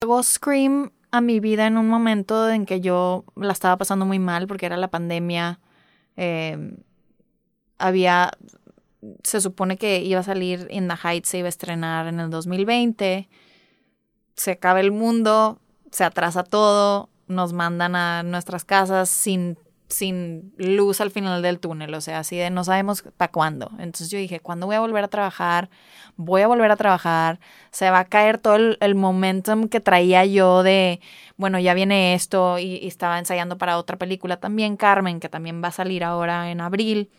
Llegó Scream a mi vida en un momento en que yo la estaba pasando muy mal porque era la pandemia. eh, había, se supone que iba a salir In the Heights, se iba a estrenar en el 2020. Se acaba el mundo, se atrasa todo, nos mandan a nuestras casas sin, sin luz al final del túnel, o sea, así de no sabemos para cuándo. Entonces yo dije, ¿cuándo voy a volver a trabajar? Voy a volver a trabajar, se va a caer todo el, el momentum que traía yo de, bueno, ya viene esto y, y estaba ensayando para otra película también, Carmen, que también va a salir ahora en abril,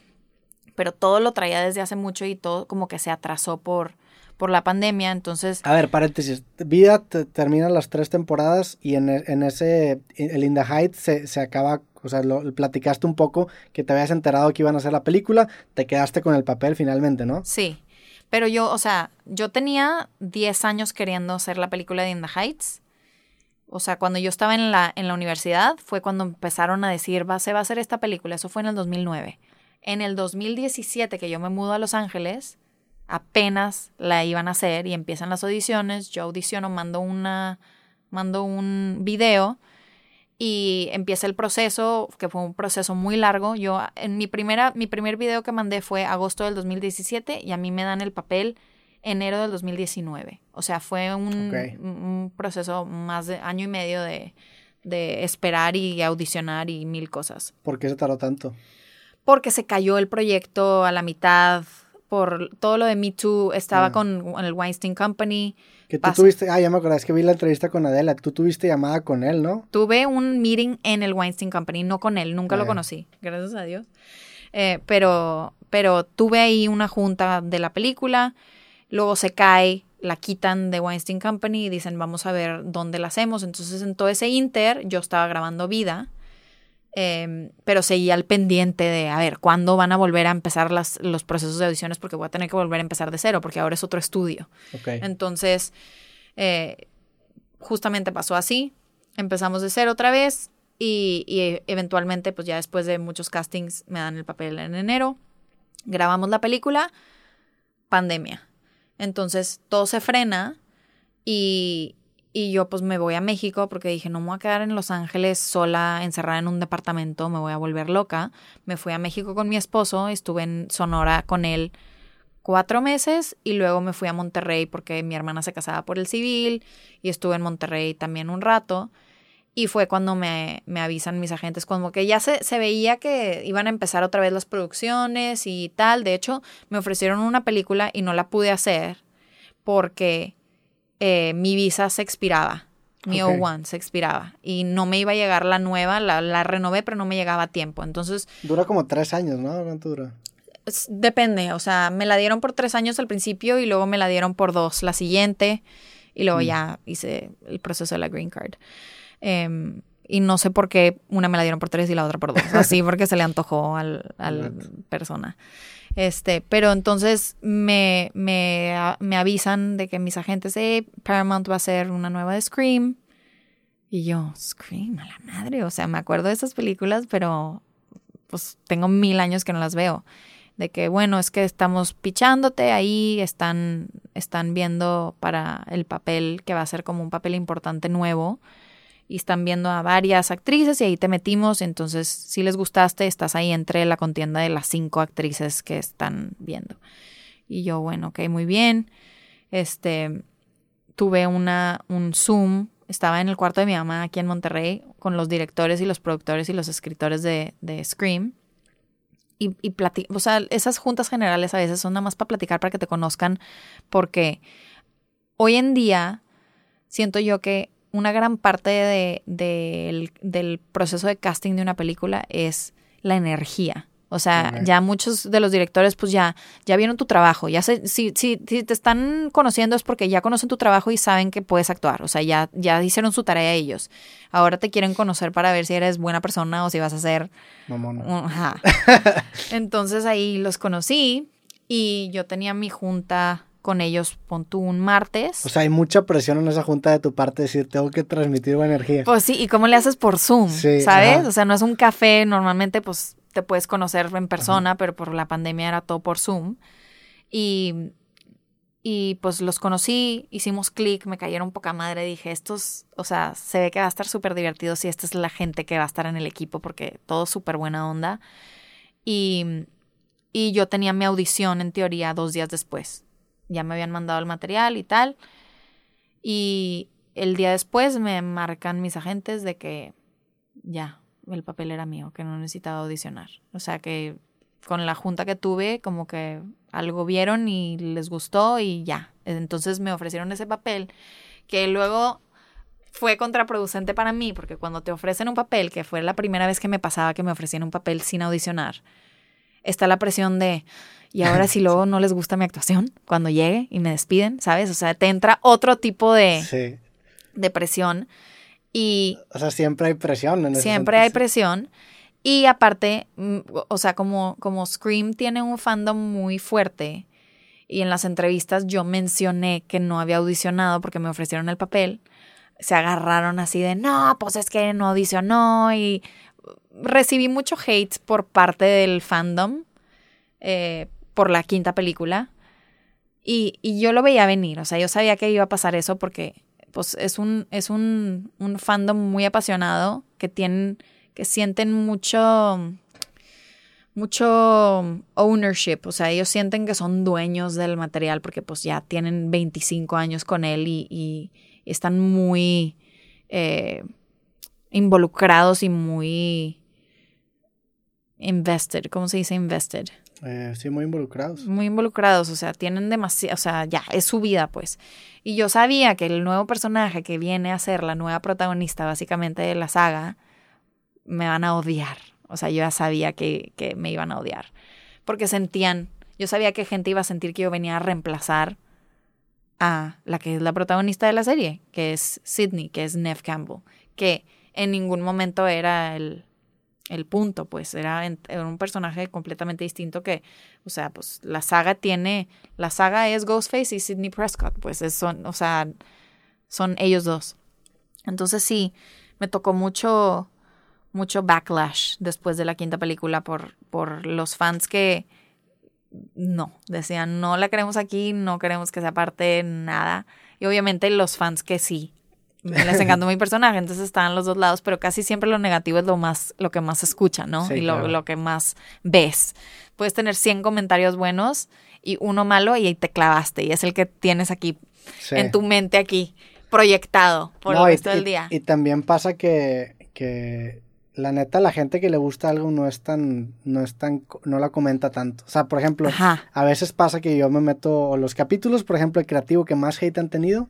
pero todo lo traía desde hace mucho y todo como que se atrasó por, por la pandemia, entonces... A ver, paréntesis. Vida te- termina las tres temporadas y en, e- en ese, el In the Heights se, se acaba, o sea, lo, platicaste un poco que te habías enterado que iban a hacer la película, te quedaste con el papel finalmente, ¿no? Sí, pero yo, o sea, yo tenía 10 años queriendo hacer la película de In the Heights. O sea, cuando yo estaba en la, en la universidad fue cuando empezaron a decir, va, se va a hacer esta película. Eso fue en el 2009. En el 2017, que yo me mudo a Los Ángeles, apenas la iban a hacer y empiezan las audiciones. Yo audiciono, mando, una, mando un video y empieza el proceso, que fue un proceso muy largo. Yo, en mi primera, mi primer video que mandé fue agosto del 2017 y a mí me dan el papel enero del 2019. O sea, fue un, proceso más de año y medio de, de esperar y audicionar y mil cosas. ¿Por qué se tardó tanto? Porque se cayó el proyecto a la mitad, por todo lo de Me Too, estaba Ah. con el Weinstein Company. Que tú tuviste, ah, ya me acordé, es que vi la entrevista con Adela, tú tuviste llamada con él, ¿no? Tuve un meeting en el Weinstein Company, no con él, nunca lo Ah. conocí, gracias a Dios. Eh, pero, pero tuve ahí una junta de la película, luego se cae, la quitan de Weinstein Company y dicen vamos a ver dónde la hacemos. Entonces en todo ese inter yo estaba grabando vida, eh, pero seguía al pendiente de a ver cuándo van a volver a empezar las, los procesos de audiciones porque voy a tener que volver a empezar de cero porque ahora es otro estudio. Entonces, eh, justamente pasó así. Empezamos de cero otra vez y, y eventualmente, pues ya después de muchos castings, me dan el papel en enero. Grabamos la película, pandemia. Entonces, todo se frena y, y yo pues me voy a México porque dije, no me voy a quedar en Los Ángeles sola, encerrada en un departamento, me voy a volver loca. Me fui a México con mi esposo, estuve en Sonora con él cuatro meses y luego me fui a Monterrey porque mi hermana se casaba por el civil y estuve en Monterrey también un rato. Y fue cuando me, me avisan mis agentes, como que ya se, se veía que iban a empezar otra vez las producciones y tal. De hecho, me ofrecieron una película y no la pude hacer porque eh, mi visa se expiraba. Mi Ok. O1 se expiraba. Y no me iba a llegar la nueva, la, la renové, pero no me llegaba a tiempo. Entonces, Dura como tres años, ¿no? ¿Cuánto dura? es- Depende, o sea, me la dieron por tres años al principio y luego me la dieron por dos la siguiente y luego Mm. ya hice el proceso de la green card. Em, y no sé por qué una me la dieron por tres y la otra por dos, así porque se le antojó al, al persona. Este, pero entonces me, me, me avisan de que mis agentes, eh, Paramount va a hacer una nueva de Scream. Y yo, Scream, a la madre, o sea, me acuerdo de esas películas, pero pues tengo mil años que no las veo. De que bueno, es que estamos pichándote ahí, están, están viendo para el papel que va a ser como un papel importante nuevo y están viendo a varias actrices y ahí te metimos, entonces si les gustaste, estás ahí entre la contienda de las cinco actrices que están viendo. Y yo, bueno, ok, muy bien. Este, tuve una, un Zoom, estaba en el cuarto de mi mamá aquí en Monterrey con los directores y los productores y los escritores de, de Scream y, y o sea, esas juntas generales a veces son nada más para platicar, para que te conozcan, porque hoy en día siento yo que una gran parte de- del- del proceso de casting de una película es la energía. O sea, ya muchos de los directores pues ya, ya vieron tu trabajo, ya sé, si, si, si te están conociendo es porque ya conocen tu trabajo y saben que puedes actuar, o sea, ya, ya hicieron su tarea ellos. Ahora te quieren conocer para ver si eres buena persona o si vas a ser Mamona. Ajá. Entonces ahí los conocí y yo tenía mi junta con ellos, pon tú un martes. O sea, hay mucha presión en esa junta de tu parte decir, tengo que transmitir buena energía. pues sí, ¿y cómo le haces por Zoom? Sí, ¿Sabes? ajá. O sea, no es un café, normalmente pues te puedes conocer en persona, pero por la pandemia era todo por Zoom. Y, y pues los conocí, hicimos clic, me cayeron poca madre, dije, estos, o sea, se ve que va a estar súper divertido si esta es la gente que va a estar en el equipo porque todo súper buena onda. Y, y yo tenía mi audición en teoría dos días después. Ya me habían mandado el material y tal. Y el día después me marcan mis agentes de que ya, el papel era mío, que no necesitaba audicionar. O sea que con la junta que tuve, como que algo vieron y les gustó y ya. Entonces me ofrecieron ese papel que luego fue contraproducente para mí, porque cuando te ofrecen un papel, que fue la primera vez que me pasaba que me ofrecían un papel sin audicionar, está la presión de, y ahora si luego no les gusta mi actuación cuando llegue y me despiden, ¿sabes? O sea, te entra otro tipo de, de presión. Y, o sea, siempre hay presión. En siempre hay presión. Y aparte, mm, o sea, como, como Scream tiene un fandom muy fuerte, y en las entrevistas yo mencioné que no había audicionado porque me ofrecieron el papel, se agarraron así de, no, pues es que no audicionó y recibí mucho hate por parte del fandom eh, por la quinta película. Y, y, yo lo veía venir, o sea, yo sabía que iba a pasar eso porque pues es un, es un, un fandom muy apasionado que tienen que sienten mucho mucho ownership, o sea, ellos sienten que son dueños del material porque pues ya tienen 25 años con él y, están muy eh, involucrados y muy invested, ¿cómo se dice invested? Eh, sí, muy involucrados. Muy involucrados, o sea, tienen demasiado, o sea, ya, es su vida, pues. Y yo sabía que el nuevo personaje que viene a ser la nueva protagonista, básicamente, de la saga, me van a odiar. O sea, yo ya sabía que, que me iban a odiar. Porque sentían, yo sabía que gente iba a sentir que yo venía a reemplazar a la que es la protagonista de la serie, que es Sidney, que es Nev Campbell, que en ningún momento era el, el punto, pues era, un personaje completamente distinto que, o sea, pues la saga tiene, la saga es Ghostface y Sidney Prescott, pues son, o sea, son ellos dos. Entonces sí, me tocó mucho, mucho backlash después de la quinta película por, por los fans que no, decían, no la queremos aquí, no queremos que sea parte nada. Y obviamente los fans que sí, les encantó mi personaje, entonces estaban los dos lados, pero casi siempre lo negativo es lo más, lo que más se escucha, ¿no? y lo, lo, que más ves. Puedes tener 100 comentarios buenos y uno malo y ahí te clavaste y es el que tienes aquí en tu mente aquí proyectado por el resto del día. Y, también pasa que, que la neta la gente que le gusta algo no es tan no es tan no la comenta tanto. O sea, por ejemplo, a veces pasa que yo me meto los capítulos, por ejemplo, el creativo que más hate han tenido,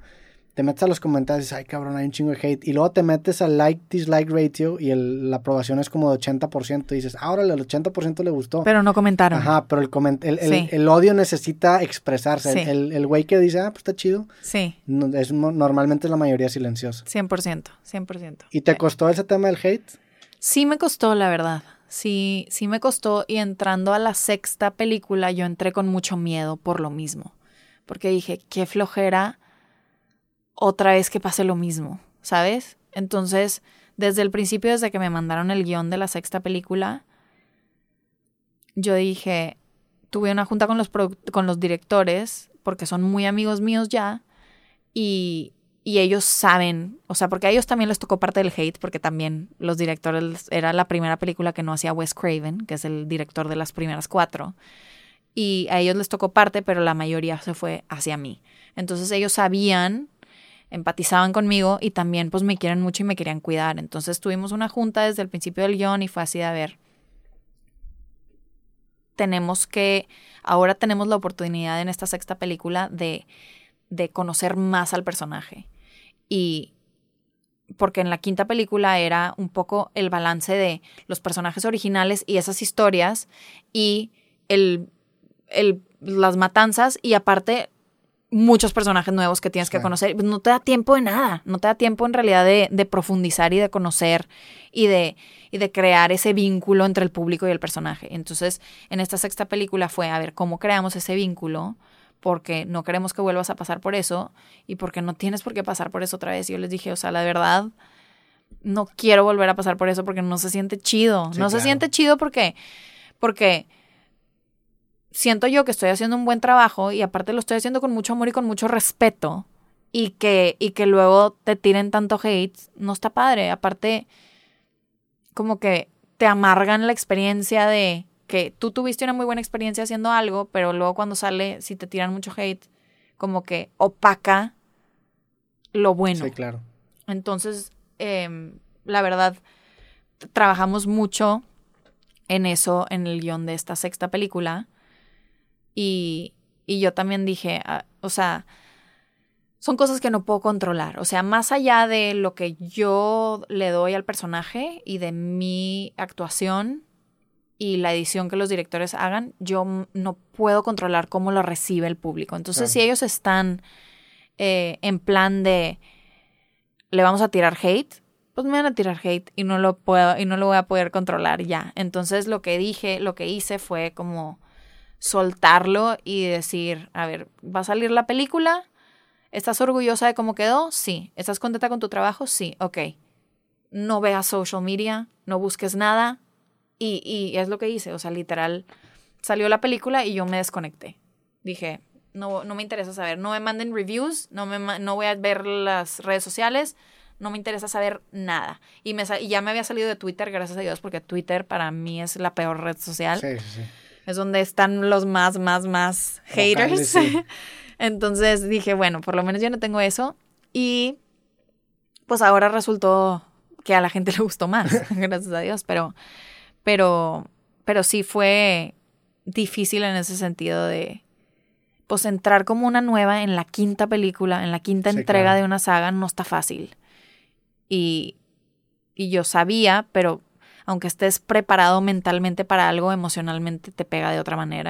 te metes a los comentarios y dices, ay cabrón, hay un chingo de hate. Y luego te metes al like, dislike ratio y el, la aprobación es como de 80%. Y dices, ahora el 80% le gustó. Pero no comentaron. Ajá, pero el, el, el, odio necesita expresarse. El güey que dice, ah, pues está chido. Sí. es, normalmente es la mayoría silenciosa. 100%, 100%. ¿Y te costó ese tema del hate? Sí me costó, la verdad. Sí, sí me costó. Y entrando a la sexta película, yo entré con mucho miedo por lo mismo. Porque dije, qué flojera otra vez que pase lo mismo, ¿sabes? Entonces, desde el principio, desde que me mandaron el guion de la sexta película, yo dije, tuve una junta con los, con los directores, porque son muy amigos míos ya, y, y ellos saben, o sea, porque a ellos también les tocó parte del hate, porque también los directores, era la primera película que no hacía Wes Craven, que es el director de las primeras cuatro, y a ellos les tocó parte, pero la mayoría se fue hacia mí. Entonces ellos sabían empatizaban conmigo y también pues me quieren mucho y me querían cuidar. Entonces tuvimos una junta desde el principio del guion y fue así de a ver, tenemos que, ahora tenemos la oportunidad en esta sexta película de, de conocer más al personaje. Y porque en la quinta película era un poco el balance de los personajes originales y esas historias y el, el, las matanzas y aparte muchos personajes nuevos que tienes que conocer. Pues, no te da tiempo de nada, no te da tiempo en realidad de, profundizar y de conocer y de, y de crear ese vínculo entre el público y el personaje. Entonces, en esta sexta película fue a ver cómo creamos ese vínculo, porque no queremos que vuelvas a pasar por eso y porque no tienes por qué pasar por eso otra vez. Y yo les dije, o sea, la verdad, no quiero volver a pasar por eso porque no se siente chido. no se siente chido porque, porque siento yo que estoy haciendo un buen trabajo y aparte lo estoy haciendo con mucho amor y con mucho respeto y que, y que luego te tiren tanto hate, no está padre. Aparte, como que te amargan la experiencia de que tú tuviste una muy buena experiencia haciendo algo, pero luego cuando sale, si te tiran mucho hate, como que opaca lo bueno. Sí, claro. Entonces, em, la verdad, trabajamos mucho en eso, en el guion de esta sexta película. Y, y yo también dije, ah, o sea, son cosas que no puedo controlar. O sea, más allá de lo que yo le doy al personaje y de mi actuación y la edición que los directores hagan, yo no puedo controlar cómo lo recibe el público. Entonces, si ellos están eh, en plan de le vamos a tirar hate, pues me van a tirar hate y no lo puedo y no lo voy a poder controlar ya. Entonces, lo que dije, lo que hice fue como soltarlo y decir, a ver, va a salir la película, ¿Estás orgullosa de cómo quedó? Sí. ¿Estás contenta con tu trabajo? Sí. Ok. No veas social media, no busques nada. Y, y es lo que hice. O sea, literal, salió la película y yo me desconecté. Dije, no, no me interesa saber. No me manden reviews, no, me, no voy a ver las redes sociales, no me interesa saber nada. Y, me, y ya me había salido de Twitter, gracias a Dios, porque Twitter para mí es la peor red social. Sí, sí, sí. Es donde están los más, más, más haters. Vocales, sí. Entonces dije, bueno, por lo menos yo no tengo eso. Y pues ahora resultó que a la gente le gustó más, gracias a Dios, pero, pero, pero sí fue difícil en ese sentido de, pues entrar como una nueva en la quinta película, en la quinta Sí, entrega claro. de una saga, no está fácil. Y, y yo sabía, pero aunque estés preparado mentalmente para algo, emocionalmente te pega de otra manera.